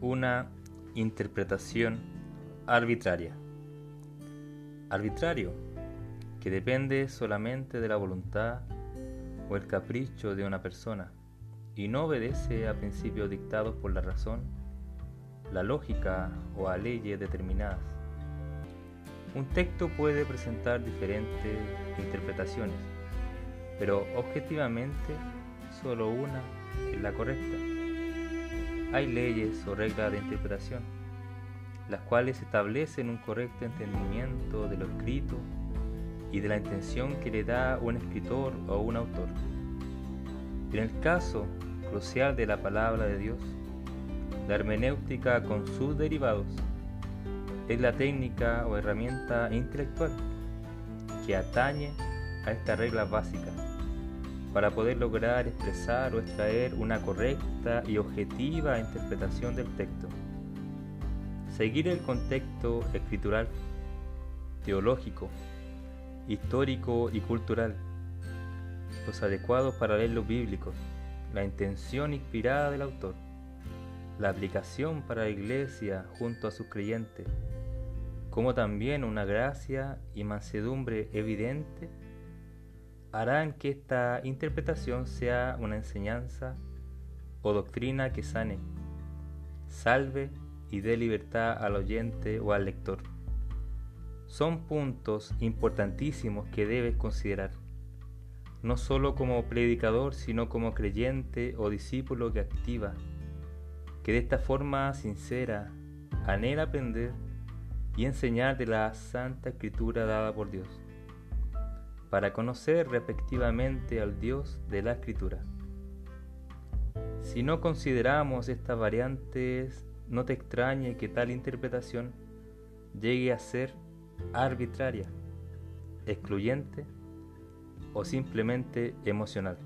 una interpretación arbitraria. Arbitrario, que depende solamente de la voluntad o el capricho de una persona y no obedece a principios dictados por la razón, la lógica o a leyes determinadas. Un texto puede presentar diferentes interpretaciones, pero objetivamente solo una es la correcta. Hay leyes o reglas de interpretación, las cuales establecen un correcto entendimiento de lo escrito y de la intención que le da un escritor o un autor. En el caso crucial de la palabra de Dios, la hermenéutica con sus derivados es la técnica o herramienta intelectual que atañe a estas reglas básicas para poder lograr expresar o extraer una correcta y objetiva interpretación del texto. Seguir el contexto escritural, teológico, histórico y cultural, los adecuados paralelos bíblicos, la intención inspirada del autor, la aplicación para la iglesia junto a sus creyentes, como también una gracia y mansedumbre evidente harán que esta interpretación sea una enseñanza o doctrina que sane, salve y dé libertad al oyente o al lector. Son puntos importantísimos que debes considerar, no solo como predicador, sino como creyente o discípulo que activa, que de esta forma sincera anhela aprender y enseñar de la Santa Escritura dada por Dios para conocer respectivamente al Dios de la Escritura. Si no consideramos estas variantes, no te extrañe que tal interpretación llegue a ser arbitraria, excluyente o simplemente emocional.